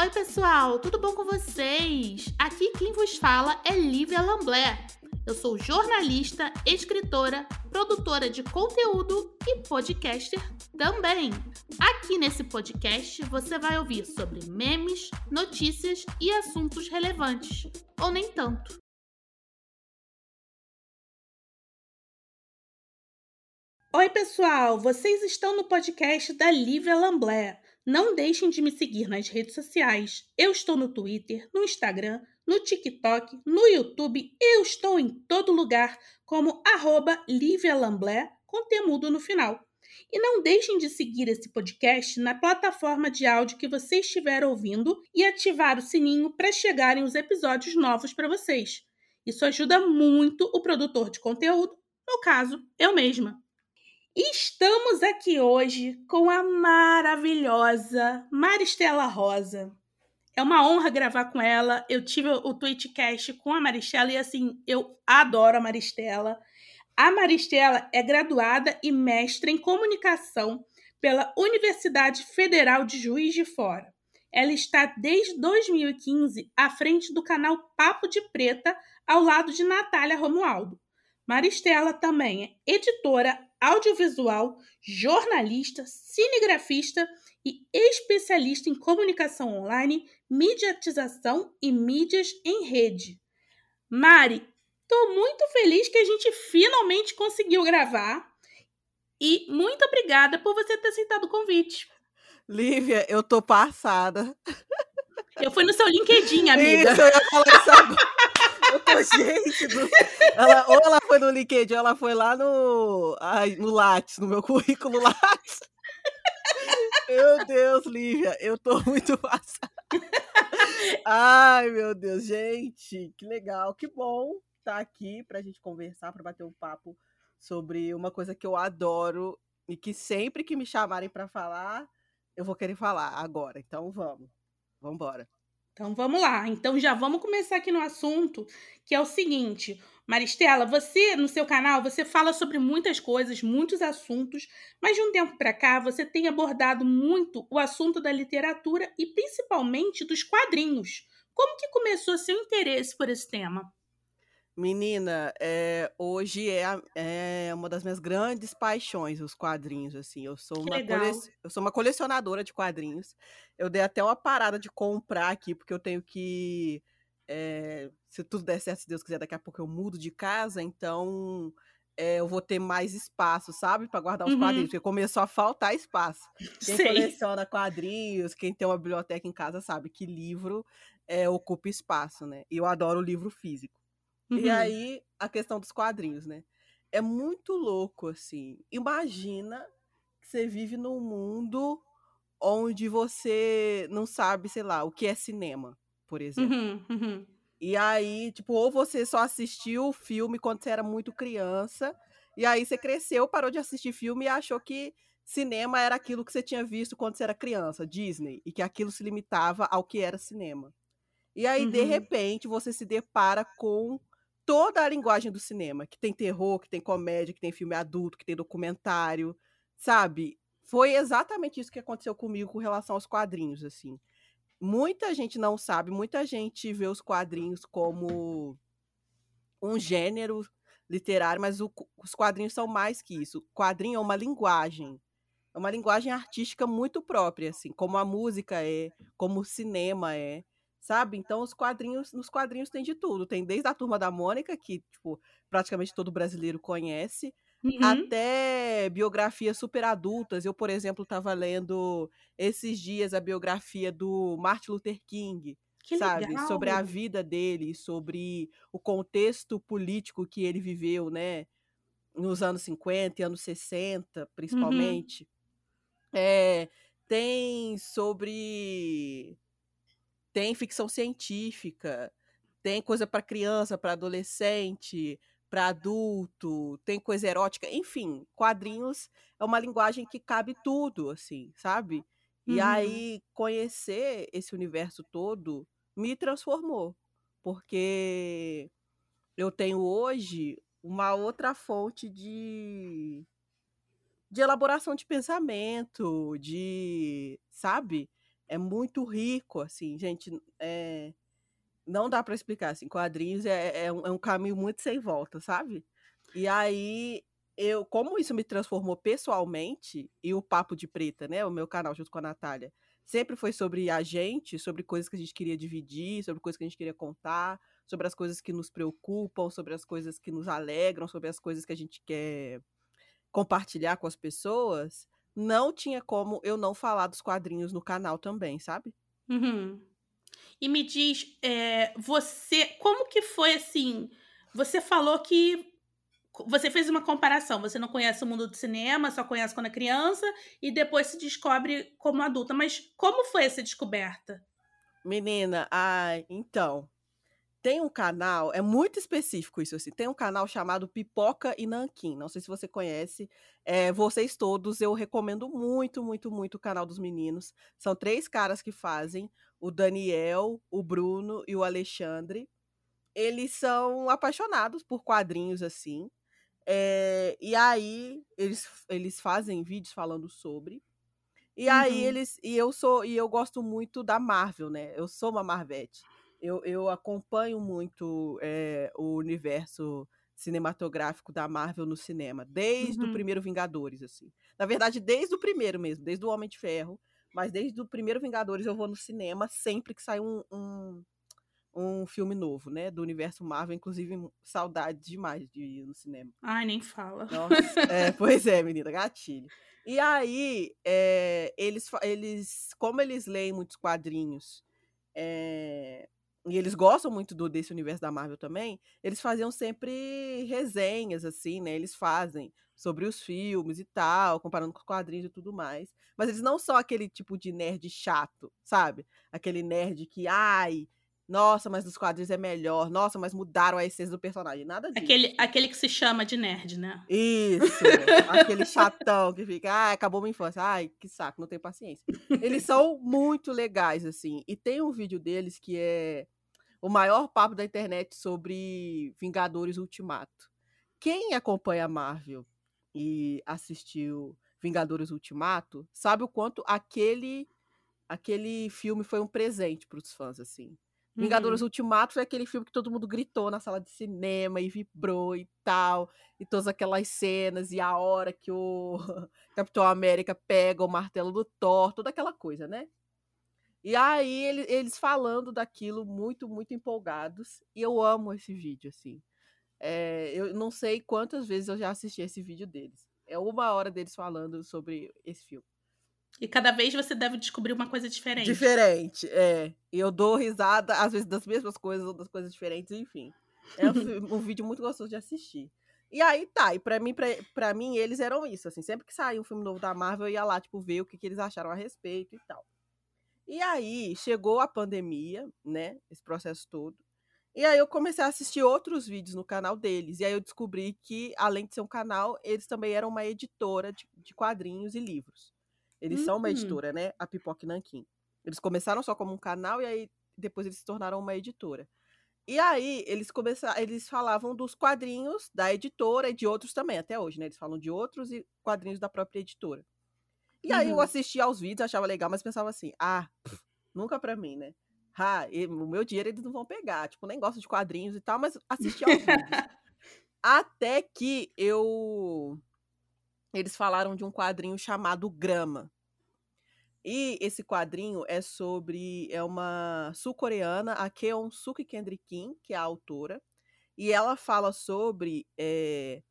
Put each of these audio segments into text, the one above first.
Oi, pessoal, tudo bom com vocês? Aqui quem vos fala é Lívia Lamblé. Eu sou jornalista, escritora, produtora de conteúdo e podcaster também. Aqui nesse podcast você vai ouvir sobre memes, notícias e assuntos relevantes, ou nem tanto. Oi, pessoal! Vocês estão no podcast da Lívia Lamblé. Não deixem de me seguir nas redes sociais. Eu estou no Twitter, no Instagram, no TikTok, no YouTube. Eu estou em todo lugar como arroba Lívia Lamblé, com temudo no final. E não deixem de seguir esse podcast na plataforma de áudio que você estiver ouvindo e ativar o sininho para chegarem os episódios novos para vocês. Isso ajuda muito o produtor de conteúdo, no caso, eu mesma. Estamos aqui hoje com a maravilhosa Maristela Rosa. É uma honra gravar com ela. Eu tive o Twitchcast com a Maristela e assim, eu adoro a Maristela. A Maristela é graduada e mestre em comunicação pela Universidade Federal de Juiz de Fora. Ela está desde 2015 à frente do canal Papo de Preta, ao lado de Natália Romualdo. Maristela também é editora, audiovisual, jornalista, cinegrafista e especialista em comunicação online, mediatização e mídias em rede. Mari, estou muito feliz que a gente finalmente conseguiu gravar e muito obrigada por você ter aceitado o convite. Lívia, eu tô passada. Eu fui no seu LinkedIn, amiga. Isso, eu ia falar isso agora. Eu tô, gente, do... ela, ou ela foi no LinkedIn, ou ela foi lá no, ai, no Lattes, no meu currículo Lattes. Meu Deus, Lívia, eu tô muito passada. Ai, meu Deus, gente, que legal, que bom estar tá aqui pra gente conversar, pra bater um papo sobre uma coisa que eu adoro e que sempre que me chamarem para falar, eu vou querer falar agora. Então vamos, vamos embora. Então vamos lá. Então já vamos começar aqui no assunto, que é o seguinte. Maristela, você no seu canal, você fala sobre muitas coisas, muitos assuntos, mas de um tempo para cá você tem abordado muito o assunto da literatura e principalmente dos quadrinhos. Como que começou seu interesse por esse tema? Menina, é, hoje é, é uma das minhas grandes paixões, os quadrinhos, assim. Eu sou, uma cole... eu sou uma colecionadora de quadrinhos. Eu dei até uma parada de comprar aqui, porque eu tenho que. É, se tudo der certo, se Deus quiser, daqui a pouco eu mudo de casa, então é, eu vou ter mais espaço, sabe? para guardar os uhum. quadrinhos, porque começou a faltar espaço. Quem Sei. coleciona quadrinhos, quem tem uma biblioteca em casa sabe que livro ocupa espaço, né? E eu adoro o livro físico. Uhum. E aí, a questão dos quadrinhos, né? É muito louco, assim. Imagina que você vive num mundo onde você não sabe, sei lá, o que é cinema, por exemplo. Uhum, uhum. E aí, tipo, ou você só assistiu o filme quando você era muito criança, e aí você cresceu, parou de assistir filme e achou que cinema era aquilo que você tinha visto quando você era criança, Disney, e que aquilo se limitava ao que era cinema. E aí, uhum. de repente, você se depara com toda a linguagem do cinema, que tem terror, que tem comédia, que tem filme adulto, que tem documentário, sabe? Foi exatamente isso que aconteceu comigo com relação aos quadrinhos, assim. Muita gente não sabe, muita gente vê os quadrinhos como um gênero literário, mas o, os quadrinhos são mais que isso. O quadrinho é uma linguagem, é uma linguagem artística muito própria, assim, como a música é, como o cinema é sabe? Então os quadrinhos, nos quadrinhos tem de tudo, tem desde a turma da Mônica, que tipo, praticamente todo brasileiro conhece, uhum. até biografias super adultas. Eu, por exemplo, estava lendo esses dias a biografia do Martin Luther King. Que sabe, legal. sobre a vida dele, sobre o contexto político que ele viveu, né, nos anos 50 e anos 60, uhum. principalmente. Uhum. É, tem sobre tem ficção científica, tem coisa para criança, para adolescente, para adulto, tem coisa erótica, enfim, quadrinhos é uma linguagem que cabe tudo, assim, sabe? E uhum. aí conhecer esse universo todo me transformou, porque eu tenho hoje uma outra fonte de de elaboração de pensamento, de, sabe? É muito rico, assim, gente, é, não dá para explicar, assim, quadrinhos é, é, um, é um caminho muito sem volta, sabe? E aí, eu, como isso me transformou pessoalmente, e o Papo de Preta, né, o meu canal junto com a Natália, sempre foi sobre a gente, sobre coisas que a gente queria dividir, sobre coisas que a gente queria contar, sobre as coisas que nos preocupam, sobre as coisas que nos alegram, sobre as coisas que a gente quer compartilhar com as pessoas, não tinha como eu não falar dos quadrinhos no canal também, sabe? Uhum. E me diz, é, você, como que foi assim? Você falou que você fez uma comparação. Você não conhece o mundo do cinema, só conhece quando é criança e depois se descobre como adulta. Mas como foi essa descoberta? Menina, ah, então, tem um canal, é muito específico isso assim. Tem um canal chamado Pipoca e Nanquim. Não sei se você conhece. É, vocês todos, eu recomendo muito, muito, muito o canal dos meninos. São três caras que fazem: o Daniel, o Bruno e o Alexandre. Eles são apaixonados por quadrinhos assim. É, e aí eles, eles fazem vídeos falando sobre. E uhum. aí eles. E eu sou. E eu gosto muito da Marvel, né? Eu sou uma Marvete eu, eu acompanho muito é, o universo cinematográfico da Marvel no cinema, desde uhum. o primeiro Vingadores, assim. Na verdade, desde o primeiro mesmo, desde o Homem de Ferro, mas desde o primeiro Vingadores eu vou no cinema sempre que sai um, um, um filme novo, né, do universo Marvel, inclusive saudade demais de ir no cinema. Ai, nem fala. Nossa, é, pois é, menina, gatilho. E aí, é, eles, eles, como eles leem muitos quadrinhos, é, e eles gostam muito do, desse universo da Marvel também, eles faziam sempre resenhas, assim, né? Eles fazem sobre os filmes e tal, comparando com os quadrinhos e tudo mais. Mas eles não são aquele tipo de nerd chato, sabe? Aquele nerd que, ai, nossa, mas nos quadrinhos é melhor, nossa, mas mudaram a essência do personagem. Nada disso. Aquele, aquele que se chama de nerd, né? Isso, aquele chatão que fica, ai, acabou minha infância, ai, que saco, não tenho paciência. Eles são muito legais, assim. E tem um vídeo deles que é o maior papo da internet sobre Vingadores Ultimato. Quem acompanha a Marvel e assistiu Vingadores Ultimato sabe o quanto aquele aquele filme foi um presente para os fãs assim. Uhum. Vingadores Ultimato foi aquele filme que todo mundo gritou na sala de cinema e vibrou e tal, e todas aquelas cenas e a hora que o Capitão América pega o martelo do Thor, toda aquela coisa, né? E aí ele, eles falando daquilo muito, muito empolgados. E eu amo esse vídeo, assim. É, eu não sei quantas vezes eu já assisti esse vídeo deles. É uma hora deles falando sobre esse filme. E cada vez você deve descobrir uma coisa diferente. Diferente, é. E eu dou risada, às vezes, das mesmas coisas ou das coisas diferentes, enfim. É um, um vídeo muito gostoso de assistir. E aí tá, e pra mim, pra, pra mim, eles eram isso, assim, sempre que saía um filme novo da Marvel, eu ia lá, tipo, ver o que, que eles acharam a respeito e tal. E aí chegou a pandemia, né? Esse processo todo. E aí eu comecei a assistir outros vídeos no canal deles. E aí eu descobri que, além de ser um canal, eles também eram uma editora de, de quadrinhos e livros. Eles uhum. são uma hum. editora, né? A Pipoque Nankin. Eles começaram só como um canal e aí depois eles se tornaram uma editora. E aí eles começaram, eles falavam dos quadrinhos da editora e de outros também, até hoje, né? Eles falam de outros e quadrinhos da própria editora. E aí eu uhum. assistia aos vídeos, achava legal, mas pensava assim, ah, pff, nunca pra mim, né? Ah, o meu dinheiro eles não vão pegar. Tipo, nem gosto de quadrinhos e tal, mas assistia aos vídeos. Até que eu. Eles falaram de um quadrinho chamado Grama. E esse quadrinho é sobre. É uma sul-coreana, a Keon Suk Kendrick Kim, que é a autora. E ela fala sobre é,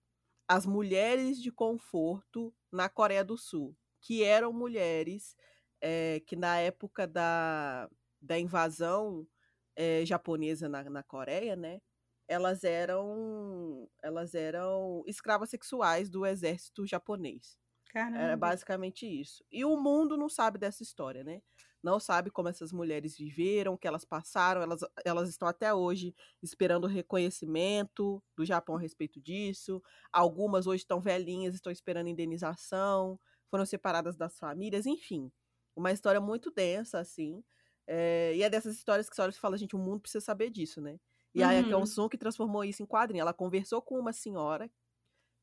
as mulheres de conforto na Coreia do Sul que eram mulheres é, que na época da, da invasão é, japonesa na, na Coreia, né? Elas eram elas eram escravas sexuais do exército japonês. Caramba. Era basicamente isso. E o mundo não sabe dessa história, né? Não sabe como essas mulheres viveram, o que elas passaram. Elas, elas estão até hoje esperando reconhecimento do Japão a respeito disso. Algumas hoje estão velhinhas, estão esperando indenização foram separadas das famílias, enfim. Uma história muito densa, assim. É, e é dessas histórias que você olha e fala, gente, o mundo precisa saber disso, né? E uhum. aí a Kyung que transformou isso em quadrinho. Ela conversou com uma senhora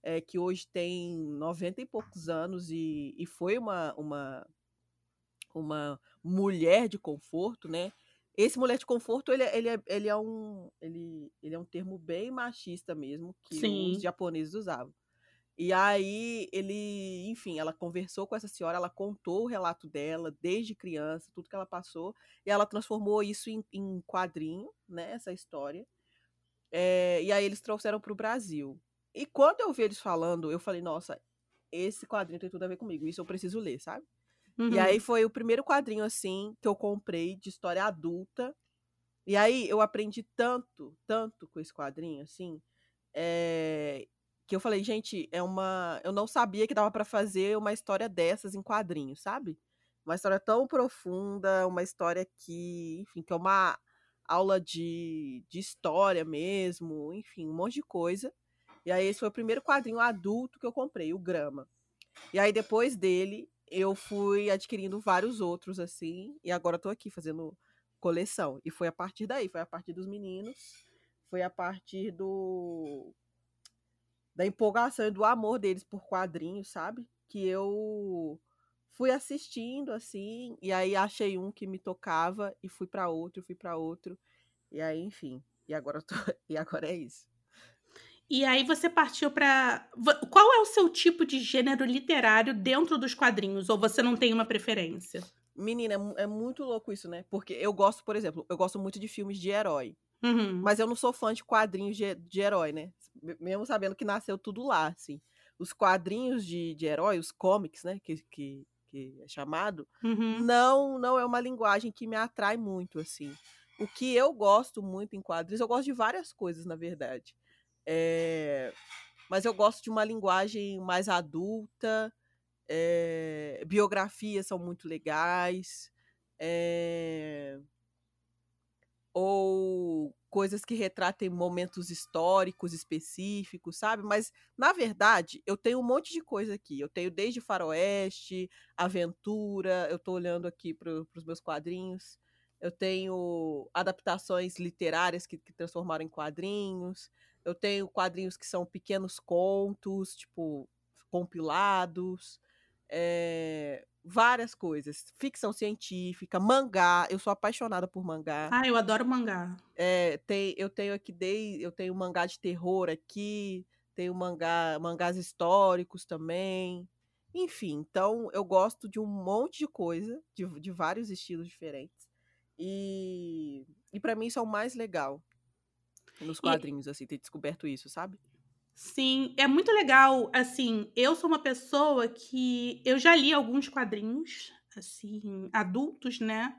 é, que hoje tem 90 e poucos anos e, e foi uma, uma, uma mulher de conforto, né? Esse mulher de conforto, ele, é, ele, é, ele, é, um, ele, ele é um termo bem machista mesmo, que Sim. os japoneses usavam. E aí ele, enfim, ela conversou com essa senhora, ela contou o relato dela desde criança, tudo que ela passou, e ela transformou isso em, em quadrinho, né, essa história. É, e aí eles trouxeram para o Brasil. E quando eu vi eles falando, eu falei, nossa, esse quadrinho tem tudo a ver comigo, isso eu preciso ler, sabe? Uhum. E aí foi o primeiro quadrinho, assim, que eu comprei de história adulta. E aí eu aprendi tanto, tanto com esse quadrinho, assim, é, que eu falei, gente, é uma. Eu não sabia que dava para fazer uma história dessas em quadrinhos, sabe? Uma história tão profunda, uma história que, enfim, que é uma aula de, de história mesmo, enfim, um monte de coisa. E aí esse foi o primeiro quadrinho adulto que eu comprei, o Grama. E aí depois dele, eu fui adquirindo vários outros, assim, e agora tô aqui fazendo coleção. E foi a partir daí, foi a partir dos meninos, foi a partir do da empolgação e do amor deles por quadrinhos, sabe? Que eu fui assistindo assim, e aí achei um que me tocava e fui para outro, fui para outro. E aí, enfim, e agora tô... e agora é isso. E aí você partiu para qual é o seu tipo de gênero literário dentro dos quadrinhos ou você não tem uma preferência? Menina, é, é muito louco isso, né? Porque eu gosto, por exemplo, eu gosto muito de filmes de herói. Uhum. Mas eu não sou fã de quadrinhos de, de herói, né? Mesmo sabendo que nasceu tudo lá, assim. Os quadrinhos de, de herói, os comics, né? Que, que, que é chamado, uhum. não, não é uma linguagem que me atrai muito, assim. O que eu gosto muito em quadrinhos, eu gosto de várias coisas, na verdade. É... Mas eu gosto de uma linguagem mais adulta, é... biografias são muito legais. É ou coisas que retratem momentos históricos específicos, sabe? Mas, na verdade, eu tenho um monte de coisa aqui. Eu tenho desde faroeste, aventura, eu estou olhando aqui para os meus quadrinhos. Eu tenho adaptações literárias que, que transformaram em quadrinhos. Eu tenho quadrinhos que são pequenos contos, tipo, compilados. É, várias coisas. Ficção científica, mangá. Eu sou apaixonada por mangá. Ah, eu adoro mangá. É, tem, eu tenho aqui dei, eu tenho mangá de terror aqui, tenho mangá, mangás históricos também. Enfim, então eu gosto de um monte de coisa, de, de vários estilos diferentes. E, e para mim isso é o mais legal nos quadrinhos, e... assim, ter descoberto isso, sabe? Sim, é muito legal. Assim, eu sou uma pessoa que eu já li alguns quadrinhos, assim, adultos, né?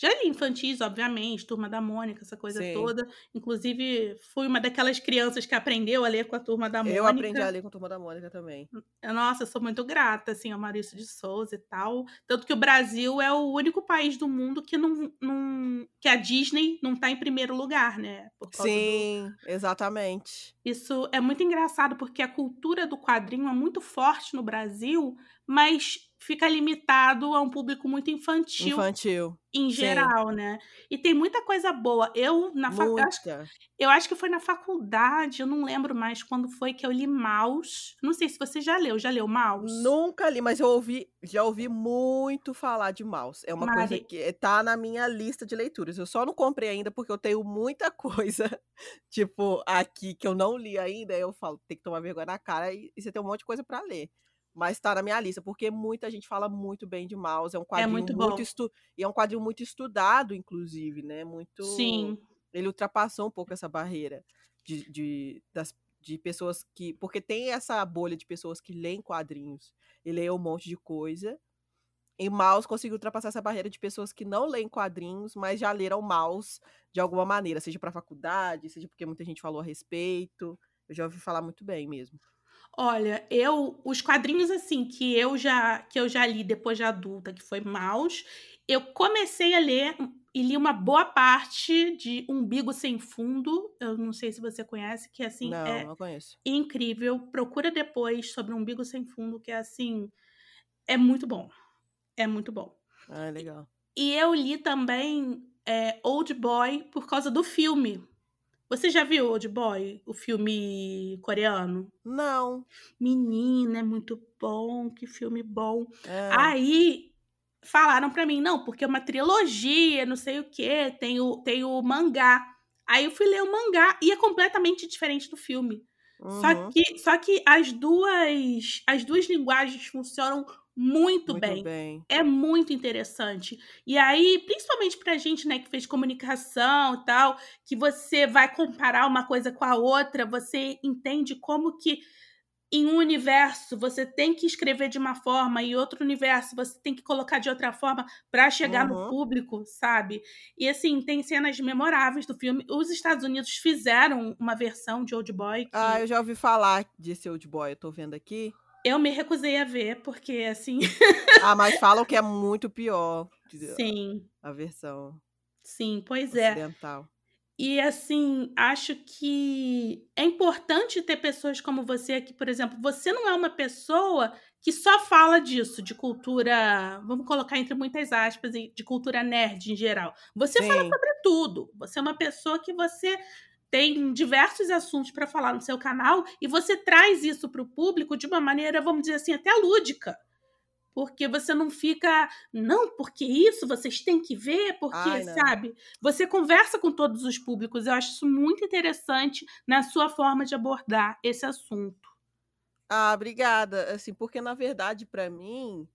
Já li infantis, obviamente, Turma da Mônica, essa coisa Sim. toda. Inclusive, fui uma daquelas crianças que aprendeu a ler com a Turma da Mônica. Eu aprendi a ler com a Turma da Mônica também. Nossa, eu sou muito grata, assim, ao Maurício de Souza e tal. Tanto que o Brasil é o único país do mundo que não, não que a Disney não está em primeiro lugar, né? Sim, do... exatamente. Isso é muito engraçado, porque a cultura do quadrinho é muito forte no Brasil, mas fica limitado a um público muito infantil. Infantil. Em geral, Sim. né? E tem muita coisa boa. Eu, na faculdade. Eu acho que foi na faculdade, eu não lembro mais quando foi que eu li Maus. Não sei se você já leu. Já leu Maus? Nunca li, mas eu ouvi, já ouvi muito falar de Maus. É uma Mari... coisa que tá na minha lista de leituras. Eu só não comprei ainda porque eu tenho muita coisa, tipo, aqui que eu não li ainda. Eu falo, tem que tomar vergonha na cara e, e você tem um monte de coisa para ler mas está na minha lista, porque muita gente fala muito bem de Mouse. É um é quadrinho é muito, muito estu... e é um quadrinho muito estudado, inclusive, né? Muito. Sim. Ele ultrapassou um pouco essa barreira de, de, das, de pessoas que. Porque tem essa bolha de pessoas que leem quadrinhos e leem um monte de coisa. E Mouse conseguiu ultrapassar essa barreira de pessoas que não leem quadrinhos, mas já leram Mouse de alguma maneira, seja para faculdade, seja porque muita gente falou a respeito. Eu já ouvi falar muito bem mesmo. Olha, eu os quadrinhos assim que eu já que eu já li depois de adulta, que foi Maus, eu comecei a ler e li uma boa parte de Umbigo Sem Fundo. Eu não sei se você conhece, que assim não, é não incrível. Procura depois sobre Umbigo Sem Fundo, que é assim é muito bom. É muito bom. Ah, legal. E eu li também é, Old Boy por causa do filme. Você já viu Old Boy, o filme coreano? Não. Menina, é muito bom, que filme bom. É. Aí falaram para mim, não, porque é uma trilogia, não sei o que, tem o, tem o mangá. Aí eu fui ler o mangá e é completamente diferente do filme. Uhum. Só, que, só que as duas as duas linguagens funcionam muito, muito bem. bem. É muito interessante. E aí, principalmente pra gente, né, que fez comunicação e tal, que você vai comparar uma coisa com a outra, você entende como que em um universo você tem que escrever de uma forma e outro universo você tem que colocar de outra forma para chegar uhum. no público, sabe? E assim, tem cenas memoráveis do filme. Os Estados Unidos fizeram uma versão de Old Boy. Que... Ah, eu já ouvi falar desse Old Boy, eu tô vendo aqui. Eu me recusei a ver, porque assim. ah, mas falam que é muito pior. Sim. A versão. Sim, pois é. ocidental. é. E assim, acho que é importante ter pessoas como você aqui, por exemplo. Você não é uma pessoa que só fala disso, de cultura, vamos colocar entre muitas aspas, de cultura nerd em geral. Você Sim. fala sobre tudo. Você é uma pessoa que você tem diversos assuntos para falar no seu canal e você traz isso para o público de uma maneira, vamos dizer assim, até lúdica porque você não fica, não, porque isso vocês têm que ver, porque, Ai, sabe? Você conversa com todos os públicos. Eu acho isso muito interessante na sua forma de abordar esse assunto. Ah, obrigada. Assim, porque na verdade, para mim,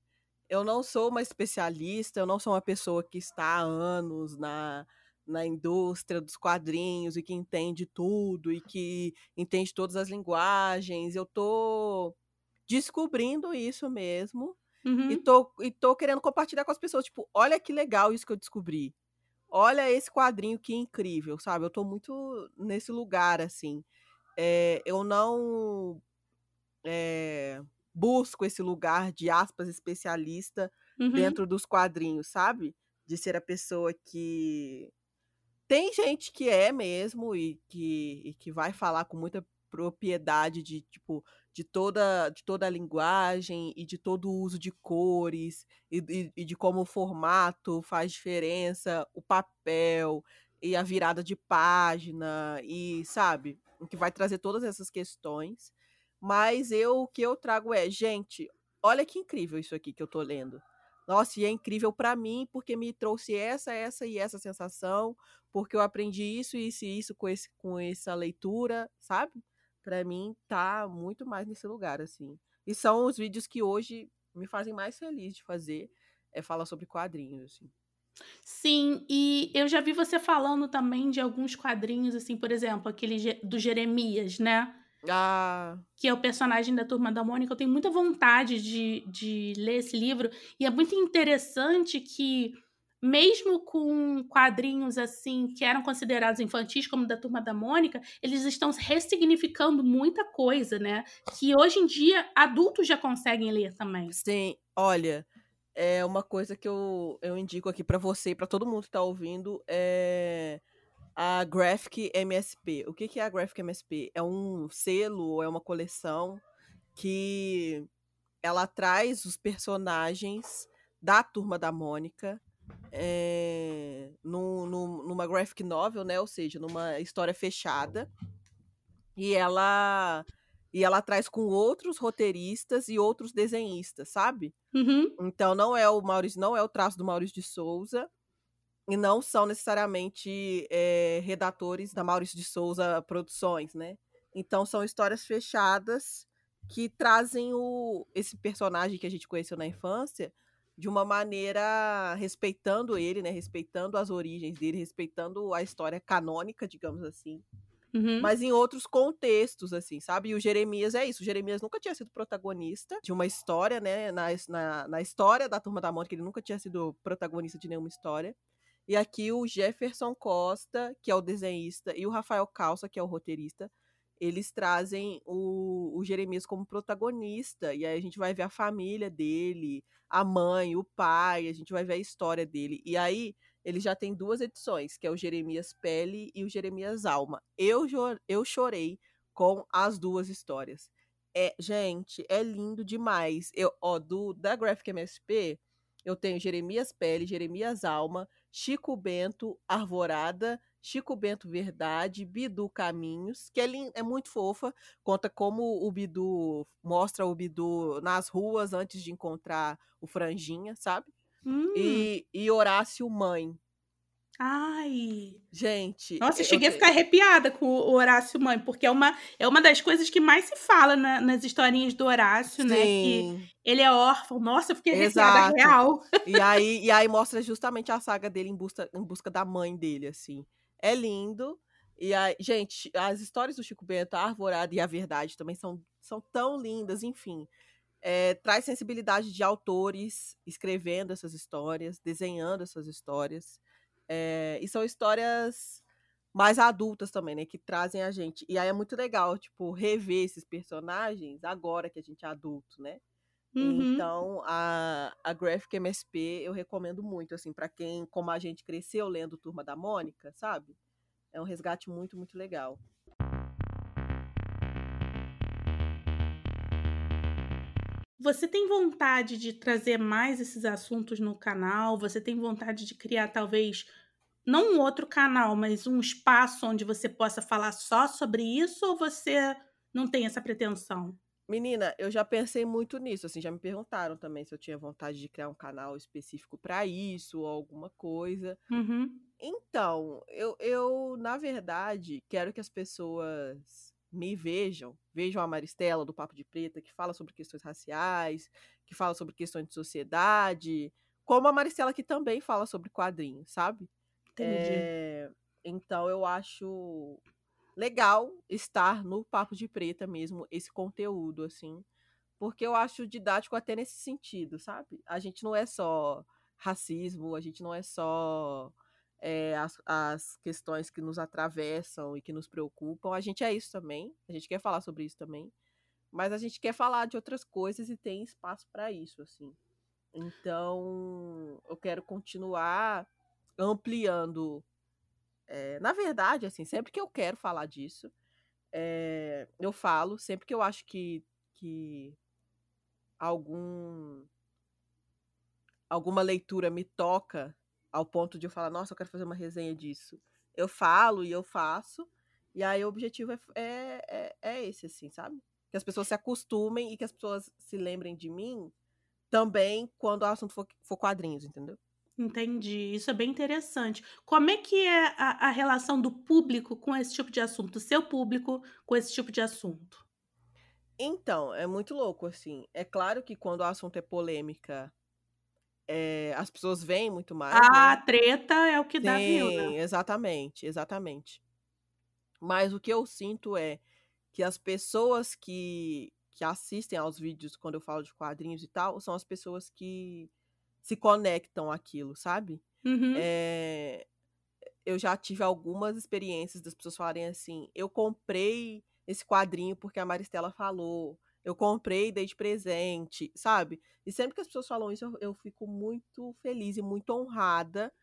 eu não sou uma especialista, eu não sou uma pessoa que está há anos na, na indústria dos quadrinhos e que entende tudo e que entende todas as linguagens. Eu tô descobrindo isso mesmo. Uhum. E, tô, e tô querendo compartilhar com as pessoas. Tipo, olha que legal isso que eu descobri. Olha esse quadrinho que incrível, sabe? Eu tô muito nesse lugar, assim. É, eu não é, busco esse lugar de aspas especialista uhum. dentro dos quadrinhos, sabe? De ser a pessoa que. Tem gente que é mesmo e que, e que vai falar com muita propriedade de, tipo, de toda, de toda a linguagem e de todo o uso de cores e, e, e de como o formato faz diferença, o papel e a virada de página e sabe o que vai trazer todas essas questões. Mas eu o que eu trago é gente olha que incrível isso aqui que eu tô lendo nossa e é incrível para mim porque me trouxe essa essa e essa sensação porque eu aprendi isso isso e isso com esse com essa leitura sabe para mim tá muito mais nesse lugar assim. E são os vídeos que hoje me fazem mais feliz de fazer, é falar sobre quadrinhos assim. Sim, e eu já vi você falando também de alguns quadrinhos assim, por exemplo, aquele do Jeremias, né? Ah. Que é o personagem da Turma da Mônica. Eu tenho muita vontade de, de ler esse livro. E é muito interessante que mesmo com quadrinhos assim que eram considerados infantis, como da Turma da Mônica, eles estão ressignificando muita coisa, né? Que hoje em dia adultos já conseguem ler também. Sim, olha, é uma coisa que eu, eu indico aqui para você e para todo mundo que tá ouvindo é a Graphic MSP. O que, que é a Graphic MSP? É um selo, é uma coleção que ela traz os personagens da Turma da Mônica é, num, num, numa graphic novel, né? Ou seja, numa história fechada. E ela e ela traz com outros roteiristas e outros desenhistas, sabe? Uhum. Então não é o Maurício, não é o traço do Maurício de Souza e não são necessariamente é, redatores da Maurício de Souza Produções, né? Então são histórias fechadas que trazem o, esse personagem que a gente conheceu na infância de uma maneira respeitando ele, né? Respeitando as origens dele, respeitando a história canônica, digamos assim. Uhum. Mas em outros contextos, assim, sabe? E o Jeremias é isso. O Jeremias nunca tinha sido protagonista de uma história, né? Na, na, na história da Turma da Mônica, ele nunca tinha sido protagonista de nenhuma história. E aqui o Jefferson Costa, que é o desenhista, e o Rafael Calça, que é o roteirista, eles trazem o, o Jeremias como protagonista. E aí a gente vai ver a família dele, a mãe, o pai, a gente vai ver a história dele. E aí ele já tem duas edições, que é o Jeremias Pele e o Jeremias Alma. Eu, eu chorei com as duas histórias. É, gente, é lindo demais. Eu, ó, do da Graphic MSP, eu tenho Jeremias Pele, Jeremias Alma, Chico Bento, Arvorada, Chico Bento Verdade, Bidu Caminhos, que é, é muito fofa, conta como o Bidu mostra o Bidu nas ruas antes de encontrar o Franjinha, sabe? Hum. E, e Horácio Mãe. Ai. Gente. Nossa, eu cheguei eu... a ficar arrepiada com o Horácio Mãe, porque é uma, é uma das coisas que mais se fala na, nas historinhas do Horácio, Sim. né? Que ele é órfão. Nossa, eu fiquei arrepiada Exato. real. E aí, e aí mostra justamente a saga dele em busca, em busca da mãe dele, assim. É lindo. E aí, gente, as histórias do Chico Bento, a Arvorada e a Verdade também são, são tão lindas, enfim. É, traz sensibilidade de autores escrevendo essas histórias, desenhando essas histórias. É, e são histórias mais adultas também, né? Que trazem a gente. E aí é muito legal, tipo, rever esses personagens agora que a gente é adulto, né? Uhum. Então, a, a Graphic MSP eu recomendo muito, assim, para quem, como a gente cresceu lendo Turma da Mônica, sabe? É um resgate muito, muito legal. Você tem vontade de trazer mais esses assuntos no canal? Você tem vontade de criar talvez não um outro canal, mas um espaço onde você possa falar só sobre isso ou você não tem essa pretensão? Menina, eu já pensei muito nisso, assim, já me perguntaram também se eu tinha vontade de criar um canal específico para isso ou alguma coisa. Uhum. Então, eu, eu, na verdade, quero que as pessoas me vejam, vejam a Maristela do Papo de Preta, que fala sobre questões raciais, que fala sobre questões de sociedade, como a Maristela que também fala sobre quadrinhos, sabe? Entendi. É, então eu acho legal estar no Papo de Preta mesmo, esse conteúdo, assim, porque eu acho didático até nesse sentido, sabe? A gente não é só racismo, a gente não é só é, as, as questões que nos atravessam e que nos preocupam. A gente é isso também, a gente quer falar sobre isso também, mas a gente quer falar de outras coisas e tem espaço para isso, assim. Então, eu quero continuar ampliando. É, na verdade, assim, sempre que eu quero falar disso, é, eu falo, sempre que eu acho que, que algum alguma leitura me toca ao ponto de eu falar, nossa, eu quero fazer uma resenha disso. Eu falo e eu faço. E aí o objetivo é, é, é, é esse, assim, sabe? Que as pessoas se acostumem e que as pessoas se lembrem de mim também quando o assunto for, for quadrinhos, entendeu? Entendi. Isso é bem interessante. Como é que é a, a relação do público com esse tipo de assunto? Seu público com esse tipo de assunto? Então, é muito louco, assim. É claro que quando o assunto é polêmica, é, as pessoas veem muito mais. A né? treta é o que Sim, dá view, né? Exatamente, exatamente. Mas o que eu sinto é que as pessoas que, que assistem aos vídeos quando eu falo de quadrinhos e tal, são as pessoas que se conectam àquilo, sabe? Uhum. É, eu já tive algumas experiências das pessoas falarem assim: eu comprei esse quadrinho porque a Maristela falou eu comprei, dei de presente, sabe? E sempre que as pessoas falam isso, eu, eu fico muito feliz e muito honrada,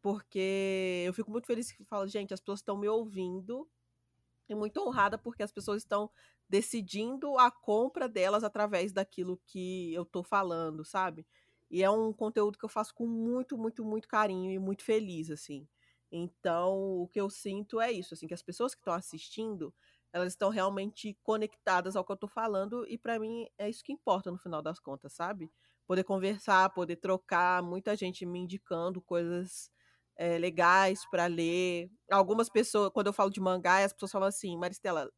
porque eu fico muito feliz que falo, gente, as pessoas estão me ouvindo e muito honrada porque as pessoas estão decidindo a compra delas através daquilo que eu tô falando, sabe? E é um conteúdo que eu faço com muito, muito, muito carinho e muito feliz, assim. Então, o que eu sinto é isso, assim, que as pessoas que estão assistindo, elas estão realmente conectadas ao que eu tô falando e para mim é isso que importa no final das contas, sabe? Poder conversar, poder trocar, muita gente me indicando coisas é, legais para ler. Algumas pessoas, quando eu falo de mangá, as pessoas falam assim, Maristela,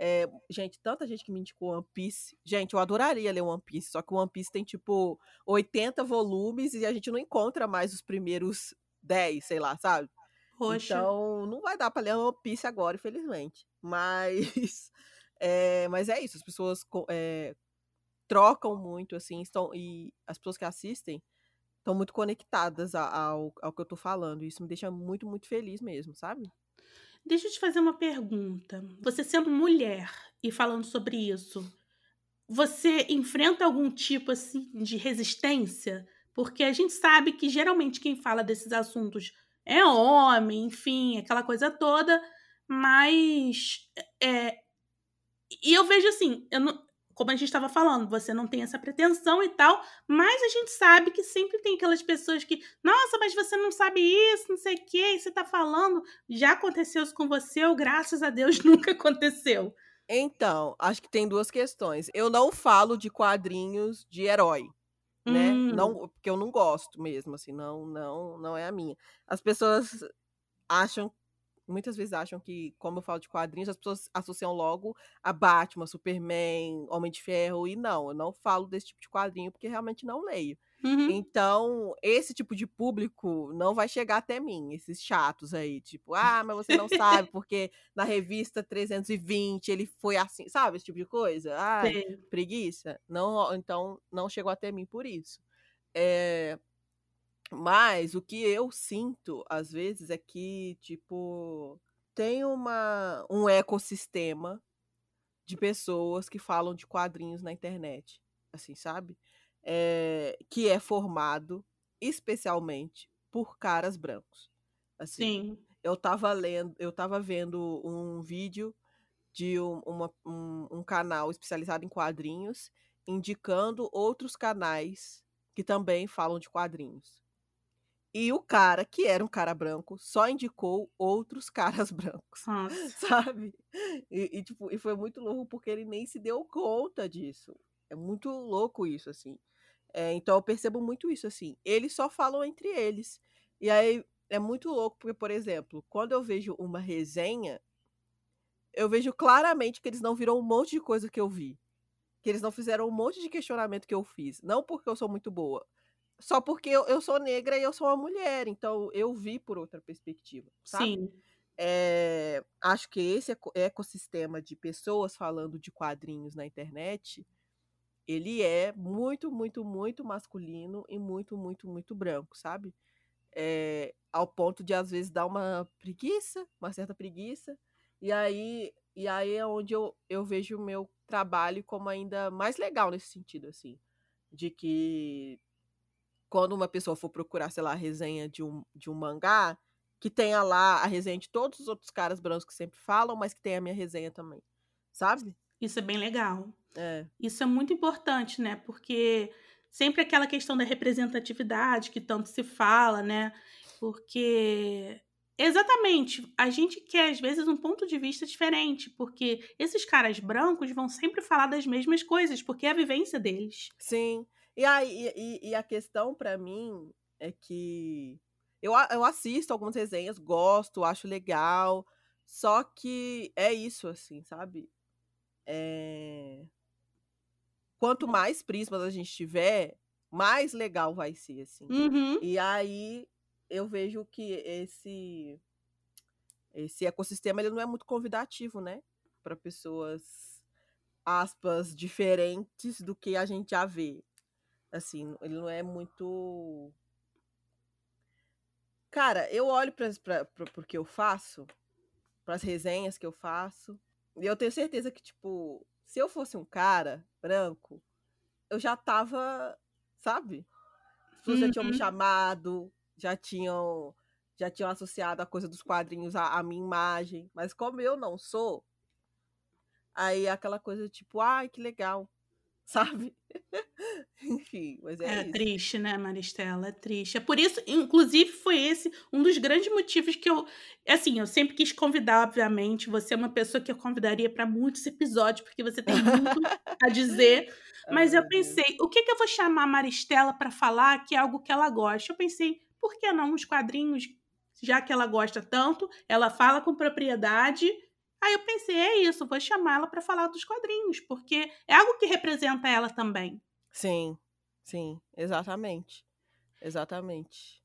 é, gente, tanta gente que me indicou One Piece. Gente, eu adoraria ler One Piece, só que o One Piece tem tipo 80 volumes e a gente não encontra mais os primeiros 10, sei lá, sabe? Poxa. Então, não vai dar pra ler One Piece agora, infelizmente. Mas é, mas é isso, as pessoas é, trocam muito, assim, estão, e as pessoas que assistem estão muito conectadas ao, ao que eu tô falando. Isso me deixa muito, muito feliz mesmo, sabe? Deixa eu te fazer uma pergunta. Você sendo mulher e falando sobre isso, você enfrenta algum tipo assim de resistência? Porque a gente sabe que geralmente quem fala desses assuntos é homem, enfim, aquela coisa toda, mas. É, e eu vejo assim, eu não, como a gente estava falando, você não tem essa pretensão e tal, mas a gente sabe que sempre tem aquelas pessoas que, nossa, mas você não sabe isso, não sei o que, você está falando. Já aconteceu isso com você ou graças a Deus nunca aconteceu? Então, acho que tem duas questões. Eu não falo de quadrinhos de herói. né? Hum. Não, porque eu não gosto mesmo, assim, não, não, não é a minha. As pessoas acham muitas vezes acham que, como eu falo de quadrinhos, as pessoas associam logo a Batman, Superman, Homem de Ferro, e não, eu não falo desse tipo de quadrinho porque realmente não leio. Uhum. Então, esse tipo de público não vai chegar até mim, esses chatos aí, tipo, ah, mas você não sabe porque na revista 320 ele foi assim, sabe? Esse tipo de coisa. Ah, preguiça. Não, então, não chegou até mim por isso. É, mas o que eu sinto, às vezes, é que, tipo, tem uma, um ecossistema de pessoas que falam de quadrinhos na internet, assim, sabe? É, que é formado especialmente por caras brancos. Assim, Sim. Eu tava lendo, eu tava vendo um vídeo de um, uma, um, um canal especializado em quadrinhos, indicando outros canais que também falam de quadrinhos. E o cara, que era um cara branco, só indicou outros caras brancos. Nossa. Sabe? E, e, tipo, e foi muito louco porque ele nem se deu conta disso. É muito louco isso, assim. É, então eu percebo muito isso, assim. Eles só falam entre eles. E aí é muito louco, porque, por exemplo, quando eu vejo uma resenha, eu vejo claramente que eles não viram um monte de coisa que eu vi. Que eles não fizeram um monte de questionamento que eu fiz. Não porque eu sou muito boa, só porque eu, eu sou negra e eu sou uma mulher, então eu vi por outra perspectiva, sabe? Sim. É, acho que esse ecossistema de pessoas falando de quadrinhos na internet, ele é muito, muito, muito masculino e muito, muito, muito branco, sabe? É, ao ponto de às vezes dar uma preguiça, uma certa preguiça, e aí, e aí é onde eu, eu vejo o meu trabalho como ainda mais legal nesse sentido, assim, de que quando uma pessoa for procurar, sei lá, a resenha de um, de um mangá, que tenha lá a resenha de todos os outros caras brancos que sempre falam, mas que tenha a minha resenha também. Sabe? Isso é bem legal. É. Isso é muito importante, né? Porque sempre aquela questão da representatividade que tanto se fala, né? Porque Exatamente. A gente quer, às vezes, um ponto de vista diferente, porque esses caras brancos vão sempre falar das mesmas coisas, porque é a vivência deles. Sim. E, aí, e, e a questão para mim é que eu, eu assisto algumas resenhas, gosto, acho legal, só que é isso, assim, sabe? É... Quanto mais prismas a gente tiver, mais legal vai ser, assim. Uhum. E aí eu vejo que esse esse ecossistema ele não é muito convidativo, né, para pessoas aspas diferentes do que a gente já vê. Assim, ele não é muito. Cara, eu olho para o que eu faço, para as resenhas que eu faço, e eu tenho certeza que, tipo, se eu fosse um cara branco, eu já tava, sabe? As pessoas uhum. já tinham me uhum. chamado, já tinham já tinham associado a coisa dos quadrinhos à, à minha imagem. Mas como eu não sou, aí é aquela coisa tipo, ai, que legal sabe? Enfim, mas é, é isso. triste, né, Maristela? É triste. É por isso, inclusive, foi esse um dos grandes motivos que eu. Assim, eu sempre quis convidar, obviamente. Você é uma pessoa que eu convidaria para muitos episódios, porque você tem muito a dizer. Mas eu pensei, o que, que eu vou chamar a Maristela para falar que é algo que ela gosta? Eu pensei, por que não os quadrinhos? Já que ela gosta tanto, ela fala com propriedade Aí eu pensei, é isso, vou chamá-la para falar dos quadrinhos, porque é algo que representa ela também. Sim, sim, exatamente. Exatamente.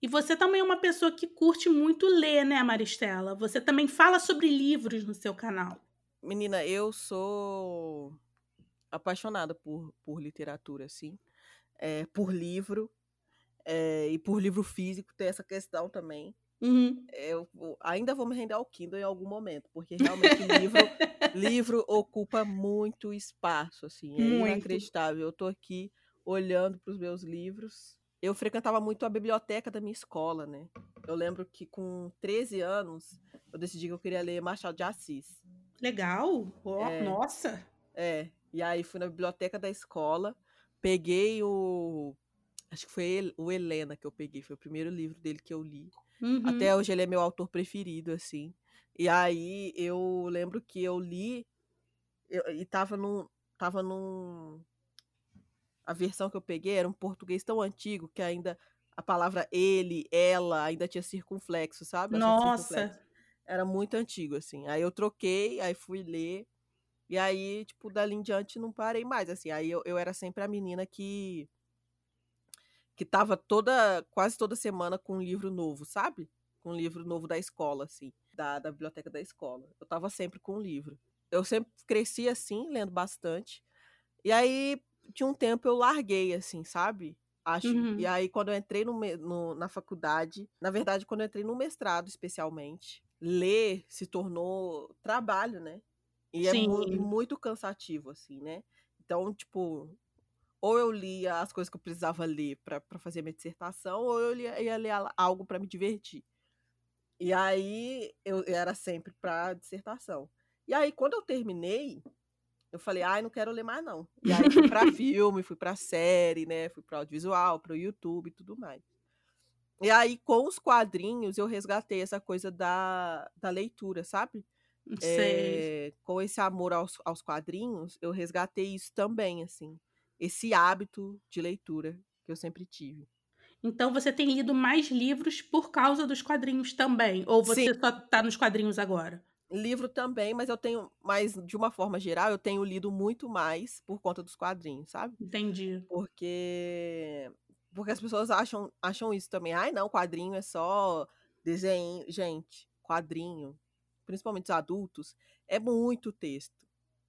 E você também é uma pessoa que curte muito ler, né, Maristela? Você também fala sobre livros no seu canal. Menina, eu sou apaixonada por, por literatura, sim. É, por livro. É, e por livro físico, tem essa questão também. Uhum. Eu ainda vou me render ao Kindle em algum momento, porque realmente livro, livro ocupa muito espaço, assim, é muito. inacreditável. Eu tô aqui olhando para os meus livros. Eu frequentava muito a biblioteca da minha escola, né? Eu lembro que com 13 anos eu decidi que eu queria ler Machado de Assis. Legal! Oh, é, nossa! É, e aí fui na biblioteca da escola, peguei o. Acho que foi o Helena que eu peguei, foi o primeiro livro dele que eu li. Uhum. Até hoje ele é meu autor preferido, assim. E aí eu lembro que eu li eu, e tava num. Tava num. a versão que eu peguei era um português tão antigo que ainda a palavra ele, ela, ainda tinha circunflexo, sabe? Nossa! Era muito antigo, assim. Aí eu troquei, aí fui ler. E aí, tipo, dali em diante não parei mais, assim. Aí eu, eu era sempre a menina que que tava toda, quase toda semana com um livro novo, sabe? Com um livro novo da escola, assim, da, da biblioteca da escola. Eu tava sempre com um livro. Eu sempre cresci assim, lendo bastante. E aí, de um tempo, eu larguei, assim, sabe? Acho. Uhum. E aí, quando eu entrei no, no, na faculdade, na verdade, quando eu entrei no mestrado, especialmente, ler se tornou trabalho, né? E é mu muito cansativo, assim, né? Então, tipo, ou eu lia as coisas que eu precisava ler para fazer minha dissertação, ou eu lia, ia ler algo para me divertir. E aí eu, era sempre para dissertação. E aí, quando eu terminei, eu falei, ai, não quero ler mais, não. E aí fui pra filme, fui pra série, né? Fui pro audiovisual, pro YouTube e tudo mais. E aí, com os quadrinhos, eu resgatei essa coisa da, da leitura, sabe? É, com esse amor aos, aos quadrinhos, eu resgatei isso também, assim esse hábito de leitura que eu sempre tive. Então você tem lido mais livros por causa dos quadrinhos também? Ou você Sim. só está nos quadrinhos agora? Livro também, mas eu tenho, mas de uma forma geral, eu tenho lido muito mais por conta dos quadrinhos, sabe? Entendi. Porque porque as pessoas acham, acham isso também. Ai, não, quadrinho é só desenho. Gente, quadrinho, principalmente os adultos, é muito texto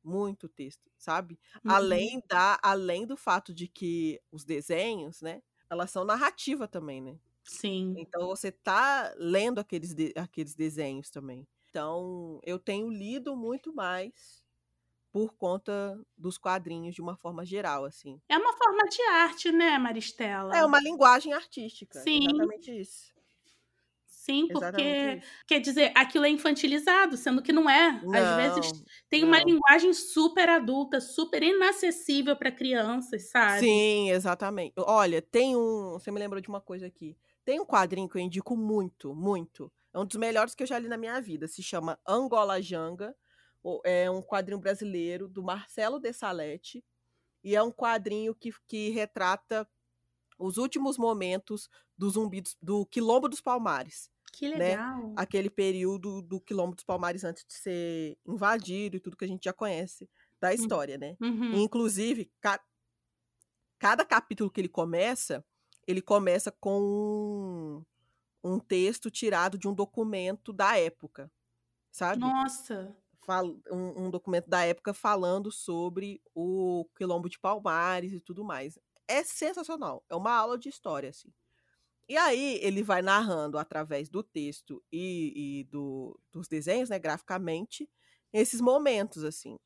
muito texto, sabe? Uhum. Além da além do fato de que os desenhos, né, elas são narrativa também, né? Sim. Então você tá lendo aqueles, de, aqueles desenhos também. Então eu tenho lido muito mais por conta dos quadrinhos de uma forma geral, assim. É uma forma de arte, né, Maristela? É uma linguagem artística. Sim. Exatamente isso. Sim, porque quer dizer, aquilo é infantilizado, sendo que não é. Não, Às vezes tem uma linguagem super adulta, super inacessível para crianças, sabe? Sim, exatamente. Olha, tem um. Você me lembrou de uma coisa aqui. Tem um quadrinho que eu indico muito, muito. É um dos melhores que eu já li na minha vida. Se chama Angola Janga. É um quadrinho brasileiro do Marcelo de Salete. E é um quadrinho que, que retrata os últimos momentos do zumbi do, do Quilombo dos Palmares. Que né? legal. Né? Aquele período do Quilombo dos Palmares antes de ser invadido e tudo que a gente já conhece da hum, história, né? Uhum. inclusive, ca cada capítulo que ele começa, ele começa com um, um texto tirado de um documento da época, sabe? Nossa! Um, um, documento da época falando sobre o Quilombo de Palmares e tudo mais. É sensacional. É uma aula de história, assim. E aí ele vai narrando através do texto e, e do, dos desenhos, né, graficamente, esses momentos, assim.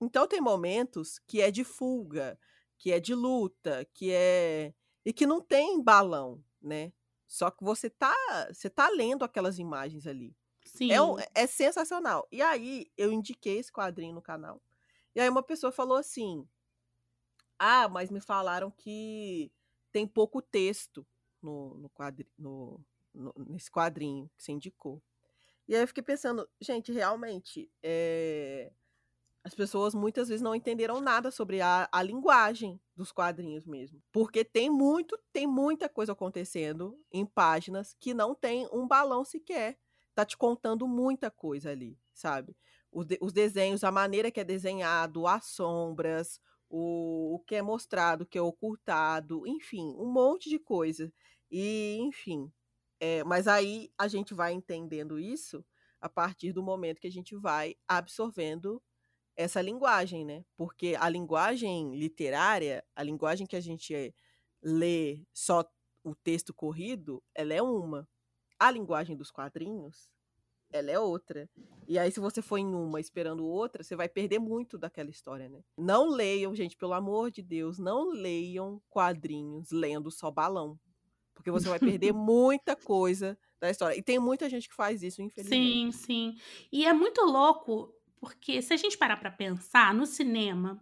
Então tem momentos que é de fuga, que é de luta, que é. e que não tem balão, né? Só que você tá, você tá lendo aquelas imagens ali. Sim. É, é sensacional. E aí eu indiquei esse quadrinho no canal. E aí uma pessoa falou assim: Ah, mas me falaram que tem pouco texto no, no, quadri, no, no, nesse quadrinho que você indicou. E aí eu fiquei pensando, gente, realmente, é, as pessoas muitas vezes não entenderam nada sobre a, a linguagem dos quadrinhos mesmo. Porque tem muito, tem muita coisa acontecendo em páginas que não tem um balão sequer. Tá te contando muita coisa ali, sabe? Os, de, os desenhos, a maneira que é desenhado, as sombras, o, o que é mostrado, o que é ocultado, enfim, um monte de coisa. E, enfim. É, mas aí a gente vai entendendo isso a partir do momento que a gente vai absorvendo essa linguagem, né? Porque a linguagem literária, a linguagem que a gente lê só o texto corrido, ela é uma. A linguagem dos quadrinhos, ela é outra. E aí, se você for em uma esperando outra, você vai perder muito daquela história, né? Não leiam, gente, pelo amor de Deus, não leiam quadrinhos lendo só balão porque você vai perder muita coisa da história. E tem muita gente que faz isso, infelizmente. Sim, sim. E é muito louco, porque se a gente parar para pensar, no cinema,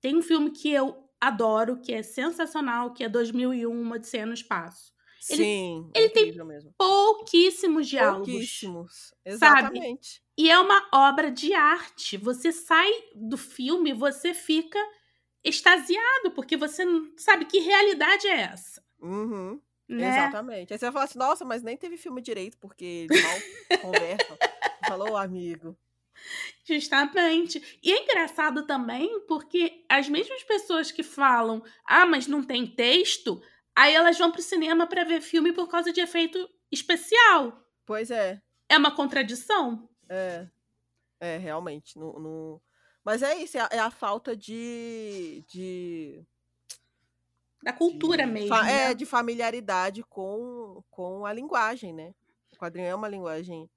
tem um filme que eu adoro, que é sensacional, que é 2001, Uma Odisseia no Espaço. Ele, Sim, ele tem mesmo. pouquíssimos diálogos. Pouquíssimos, exatamente. Sabe? E é uma obra de arte. Você sai do filme, você fica extasiado, porque você não sabe que realidade é essa. Uhum. Né? Exatamente. Aí você vai falar assim, nossa, mas nem teve filme direito, porque eles mal conversam. Falou, amigo. Justamente. E é engraçado também porque as mesmas pessoas que falam, ah, mas não tem texto, aí elas vão pro cinema para ver filme por causa de efeito especial. Pois é. É uma contradição. É. É, realmente. No, no... Mas é isso, é a, é a falta de, de. Da cultura de, mesmo. É, né? de familiaridade com, com a linguagem, né? O quadrinho é uma linguagem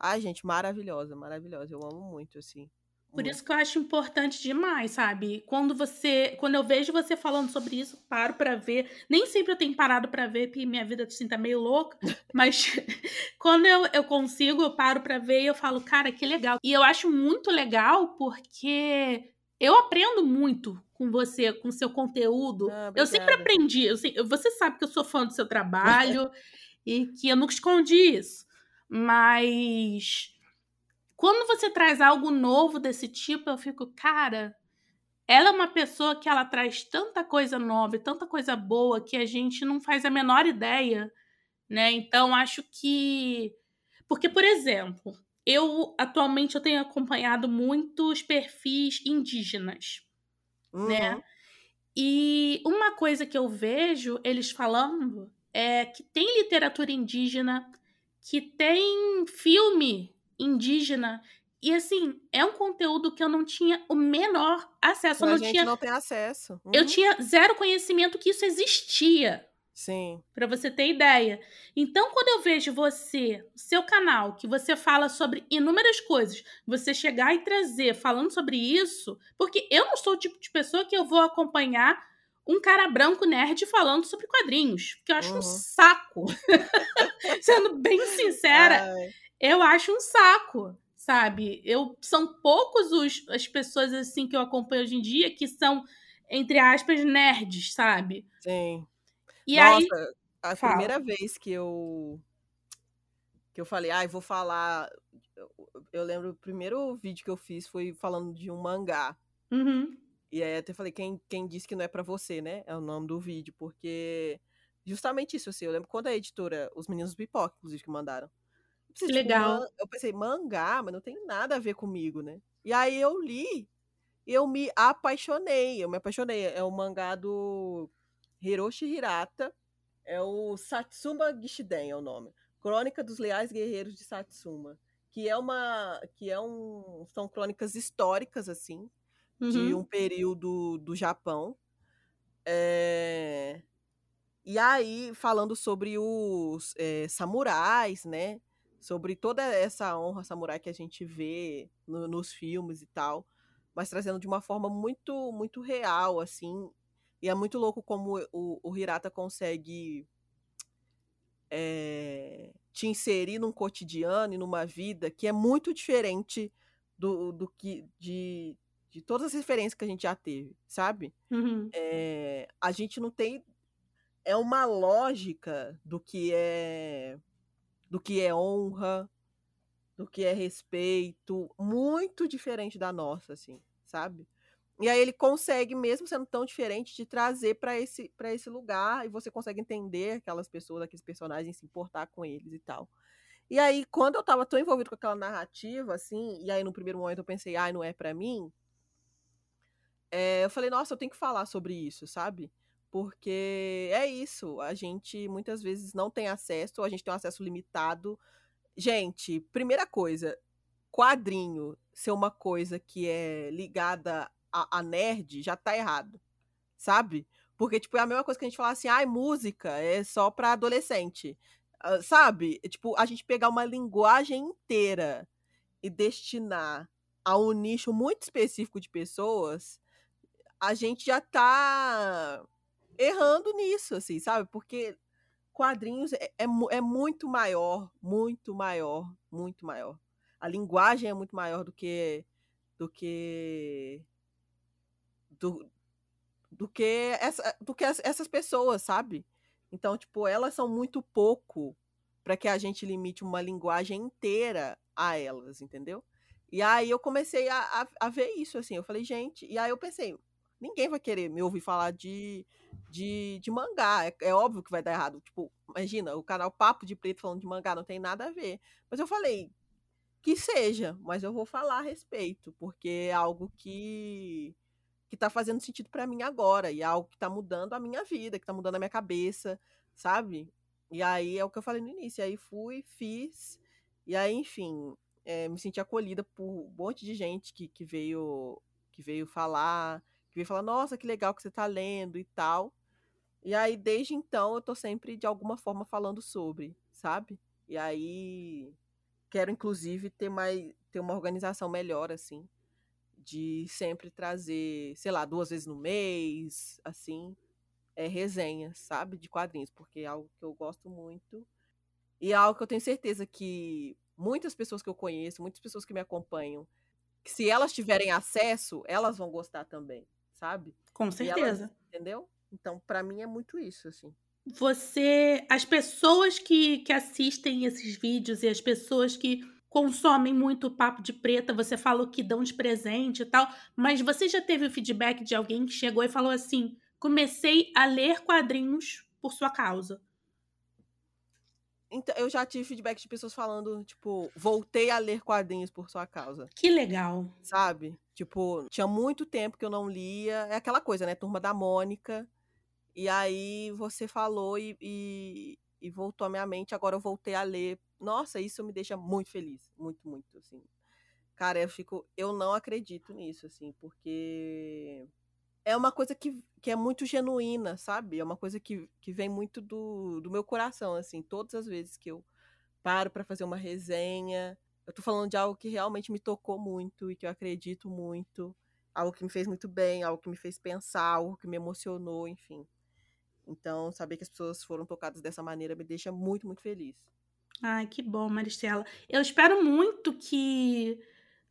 Ai, gente, maravilhosa, maravilhosa. Eu amo muito, assim. Por isso que eu acho importante demais, sabe? Quando você, quando eu vejo você falando sobre isso, paro para ver. Nem sempre eu tenho parado para ver, porque minha vida assim tá meio louca, mas quando eu, eu consigo, eu paro para ver e eu falo, cara, que legal. E eu acho muito legal porque eu aprendo muito com você, com seu conteúdo. Ah, eu sempre aprendi. Eu, você sabe que eu sou fã do seu trabalho e que eu nunca escondi isso. Mas quando você traz algo novo desse tipo, eu fico, cara, ela é uma pessoa que ela traz tanta coisa nova, tanta coisa boa que a gente não faz a menor ideia, né? Então acho que porque por exemplo, eu atualmente eu tenho acompanhado muitos perfis indígenas, né? uhum. né? E uma coisa que eu vejo eles falando é que tem literatura indígena que tem filme indígena. E assim, é um conteúdo que eu não tinha o menor acesso. a não gente tinha... não tem acesso. Uhum. Eu tinha zero conhecimento que isso existia. Sim. Para você ter ideia. Então, quando eu vejo você, seu canal, que você fala sobre inúmeras coisas, você chegar e trazer falando sobre isso, porque eu não sou o tipo de pessoa que eu vou acompanhar um cara branco nerd falando sobre quadrinhos, que eu acho uhum. um saco. Sendo bem sincera, Ai. eu acho um saco, sabe? Eu são poucos os, as pessoas assim que eu acompanho hoje em dia que são entre aspas nerds, sabe? Sim. E Nossa, aí a fala. primeira vez que eu que eu falei, ai, ah, vou falar, eu, eu lembro o primeiro vídeo que eu fiz foi falando de um mangá. Uhum. E aí até falei, quem, quem disse que não é para você, né? É o nome do vídeo, porque justamente isso, assim, eu lembro quando a editora, os meninos do Pipoca, inclusive, que mandaram. Eu pensei, tipo, Legal. eu pensei, mangá, mas não tem nada a ver comigo, né? E aí eu li, eu me apaixonei, eu me apaixonei. É o mangá do Hiroshi Hirata, é o Satsuma Gishiden é o nome. Crônica dos Leais Guerreiros de Satsuma, que é uma que é um são crônicas históricas assim, uhum. de um período do Japão. É... E aí, falando sobre os é, samurais, né? Sobre toda essa honra samurai que a gente vê no, nos filmes e tal, mas trazendo de uma forma muito, muito real, assim. E é muito louco como o, o Hirata consegue é, te inserir num cotidiano e numa vida que é muito diferente do, do que de, de todas as referências que a gente já teve, sabe? Uhum. É, a gente não tem. É uma lógica do que é. do que é honra, do que é respeito, muito diferente da nossa, assim, sabe? E aí ele consegue, mesmo sendo tão diferente, te trazer para esse, pra esse lugar e você consegue entender aquelas pessoas, aqueles personagens, se importar com eles e tal. E aí, quando eu tava tão envolvido com aquela narrativa, assim, e aí no primeiro momento eu pensei, ai, não é para mim, é, eu falei, nossa, eu tenho que falar sobre isso, sabe? Porque é isso, a gente muitas vezes não tem acesso, a gente tem um acesso limitado. Gente, primeira coisa, quadrinho ser uma coisa que é ligada a, a nerd já tá errado, sabe? Porque, tipo, é a mesma coisa que a gente falar assim, ai, ah, música é só pra adolescente, uh, sabe? Tipo, a gente pegar uma linguagem inteira e destinar a um nicho muito específico de pessoas a gente já tá errando nisso, assim, sabe? Porque quadrinhos é, é, é, muito maior, muito maior, muito maior. A linguagem é muito maior do que do que do, do que essa, do que essas pessoas, sabe? Então, tipo, elas são muito pouco para que a gente limite uma linguagem inteira a elas, entendeu? E aí eu comecei a, a, a ver isso, assim, eu falei, gente, e aí eu pensei, ninguém vai querer me ouvir falar de, de, de mangá. É, é, óbvio que vai dar errado. Tipo, imagina, o canal Papo de Preto falando de mangá não tem nada a ver. Mas eu falei, que seja, mas eu vou falar a respeito, porque é algo que que tá fazendo sentido para mim agora, e é algo que tá mudando a minha vida, que tá mudando a minha cabeça, sabe? E aí é o que eu falei no início, aí fui, fiz, e aí, enfim, é, me senti acolhida por um monte de gente que, que veio que veio falar, que veio falar, nossa, que legal que você tá lendo e tal. E aí, desde então, eu tô sempre, de alguma forma, falando sobre, sabe? E aí, quero, inclusive, ter mais ter uma organização melhor, assim, de sempre trazer, sei lá, duas vezes no mês, assim, é, resenhas, sabe? De quadrinhos, porque é algo que eu gosto muito. E é algo que eu tenho certeza que muitas pessoas que eu conheço, muitas pessoas que me acompanham, que se elas tiverem acesso, elas vão gostar também, sabe? Com certeza. Elas, entendeu? Então, para mim é muito isso, assim. Você, as pessoas que, que assistem esses vídeos e as pessoas que consomem muito papo de preta, você falou que dão de presente e tal, mas você já teve o feedback de alguém que chegou e falou assim: comecei a ler quadrinhos por sua causa? Então, eu já tive feedback de pessoas falando, tipo, voltei a ler quadrinhos por sua causa. Que legal. Sabe? Tipo, tinha muito tempo que eu não lia. É aquela coisa, né? Turma da Mônica. E aí você falou e, e, e voltou à minha mente. Agora eu voltei a ler. Nossa, isso me deixa muito feliz. Muito, muito, assim. Cara, eu fico. Eu não acredito nisso, assim, porque é uma coisa que, que é muito genuína, sabe? É uma coisa que, que vem muito do, do meu coração, assim. Todas as vezes que eu paro para fazer uma resenha, eu tô falando de algo que realmente me tocou muito e que eu acredito muito. Algo que me fez muito bem, algo que me fez pensar, algo que me emocionou, enfim. Então, saber que as pessoas foram tocadas dessa maneira me deixa muito, muito feliz. Ai, que bom, Maristela. Eu espero muito que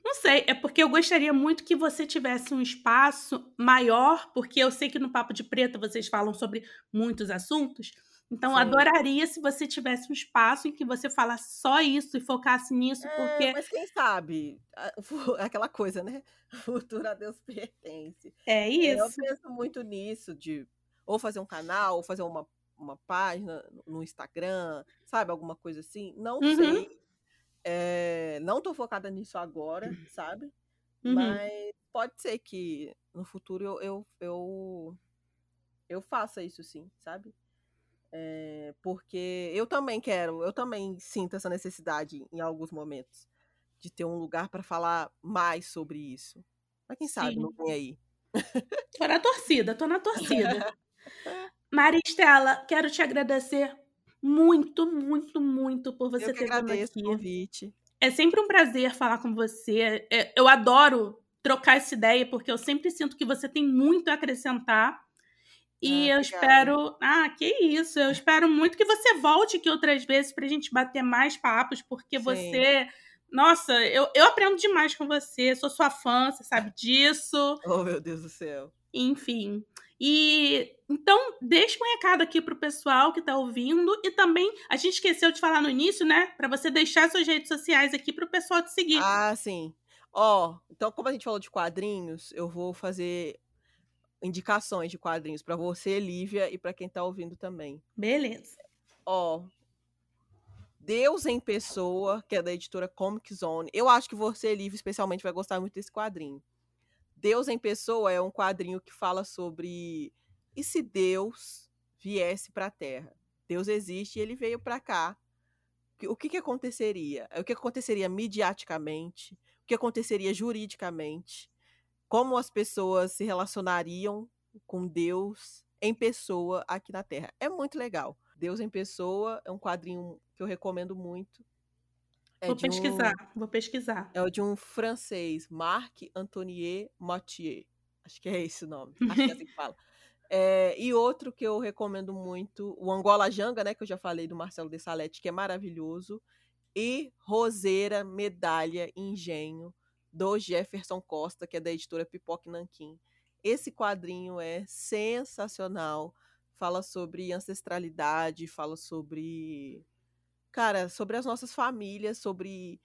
não sei, é porque eu gostaria muito que você tivesse um espaço maior, porque eu sei que no Papo de Preta vocês falam sobre muitos assuntos. Então, Sim. adoraria se você tivesse um espaço em que você falasse só isso e focasse nisso, é, porque. Mas quem sabe? Aquela coisa, né? O futuro a Deus pertence. É isso. É, eu penso muito nisso, de ou fazer um canal, ou fazer uma, uma página no Instagram, sabe? Alguma coisa assim. Não uhum. sei. É, não tô focada nisso agora, sabe? Uhum. Mas pode ser que no futuro eu, eu, eu, eu faça isso sim, sabe? É, porque eu também quero, eu também sinto essa necessidade em alguns momentos de ter um lugar para falar mais sobre isso. Mas quem sabe sim. não vem aí. Tô na torcida, tô na torcida. Maristela, quero te agradecer muito, muito, muito por você eu ter vindo aqui. O convite. É sempre um prazer falar com você. É, eu adoro trocar essa ideia, porque eu sempre sinto que você tem muito a acrescentar. E ah, eu espero. Ah, que isso! Eu espero muito que você volte aqui outras vezes para a gente bater mais papos, porque Sim. você. Nossa, eu, eu aprendo demais com você, sou sua fã, você sabe disso. Oh, meu Deus do céu. Enfim. E então, deixa um recado aqui pro pessoal que tá ouvindo e também a gente esqueceu de falar no início, né, para você deixar suas redes sociais aqui pro pessoal te seguir. Ah, sim. Ó, oh, então como a gente falou de quadrinhos, eu vou fazer indicações de quadrinhos para você, Lívia, e para quem tá ouvindo também. Beleza. Ó, oh, Deus em Pessoa, que é da editora Comic Zone. Eu acho que você, Lívia, especialmente vai gostar muito desse quadrinho. Deus em Pessoa é um quadrinho que fala sobre e se Deus viesse para a Terra? Deus existe e ele veio para cá. O que, que aconteceria? O que aconteceria mediaticamente? O que aconteceria juridicamente? Como as pessoas se relacionariam com Deus em pessoa aqui na Terra? É muito legal. Deus em Pessoa é um quadrinho que eu recomendo muito. É vou pesquisar, um, vou pesquisar. É o de um francês, Marc Antonier Mathieu. Acho que é esse o nome. Acho que é assim que fala. É, e outro que eu recomendo muito, o Angola Janga, né? Que eu já falei do Marcelo de Salete, que é maravilhoso. E Roseira, Medalha, Engenho, do Jefferson Costa, que é da editora Pipoque Nanquim. Esse quadrinho é sensacional. Fala sobre ancestralidade, fala sobre cara, sobre as nossas famílias, sobre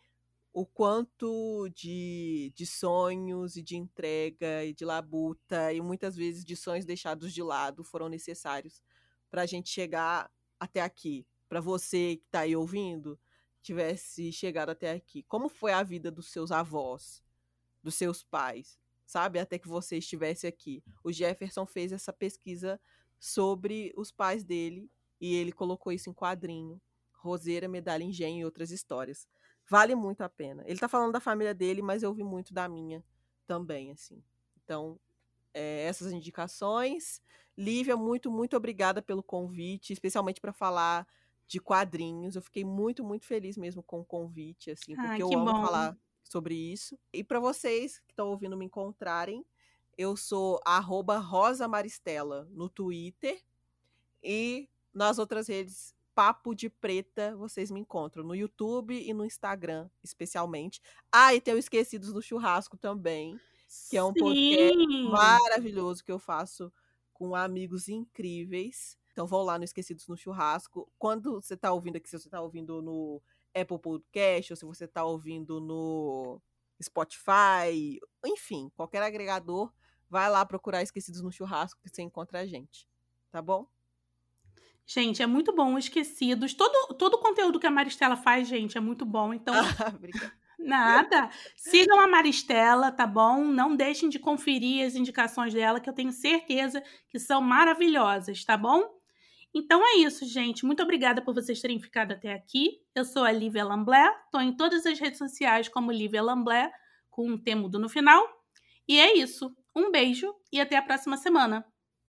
o quanto de, de sonhos e de entrega e de labuta e muitas vezes de sonhos deixados de lado foram necessários para a gente chegar até aqui. Para você que está aí ouvindo, tivesse chegado até aqui. Como foi a vida dos seus avós, dos seus pais, sabe? Até que você estivesse aqui. O Jefferson fez essa pesquisa sobre os pais dele e ele colocou isso em quadrinho. Roseira, Medalha Engenho e outras histórias. Vale muito a pena. Ele tá falando da família dele, mas eu ouvi muito da minha também, assim. Então, é, essas indicações. Lívia, muito, muito obrigada pelo convite, especialmente para falar de quadrinhos. Eu fiquei muito, muito feliz mesmo com o convite, assim, porque eu amo bom. falar sobre isso. E para vocês que estão ouvindo me encontrarem, eu sou Rosa Maristela no Twitter e nas outras redes Papo de Preta, vocês me encontram no YouTube e no Instagram, especialmente. Ah, e tem o Esquecidos do Churrasco também, que é um Sim. podcast maravilhoso que eu faço com amigos incríveis. Então vou lá no Esquecidos no Churrasco. Quando você está ouvindo aqui, se você está ouvindo no Apple Podcast, ou se você está ouvindo no Spotify, enfim, qualquer agregador, vai lá procurar Esquecidos no Churrasco que você encontra a gente. Tá bom? Gente, é muito bom, Esquecidos. Todo, todo o conteúdo que a Maristela faz, gente, é muito bom. Então. Ah. Nada. Sigam a Maristela, tá bom? Não deixem de conferir as indicações dela, que eu tenho certeza que são maravilhosas, tá bom? Então é isso, gente. Muito obrigada por vocês terem ficado até aqui. Eu sou a Lívia Lamblé, estou em todas as redes sociais como Lívia Lamblé, com um temudo no final. E é isso. Um beijo e até a próxima semana.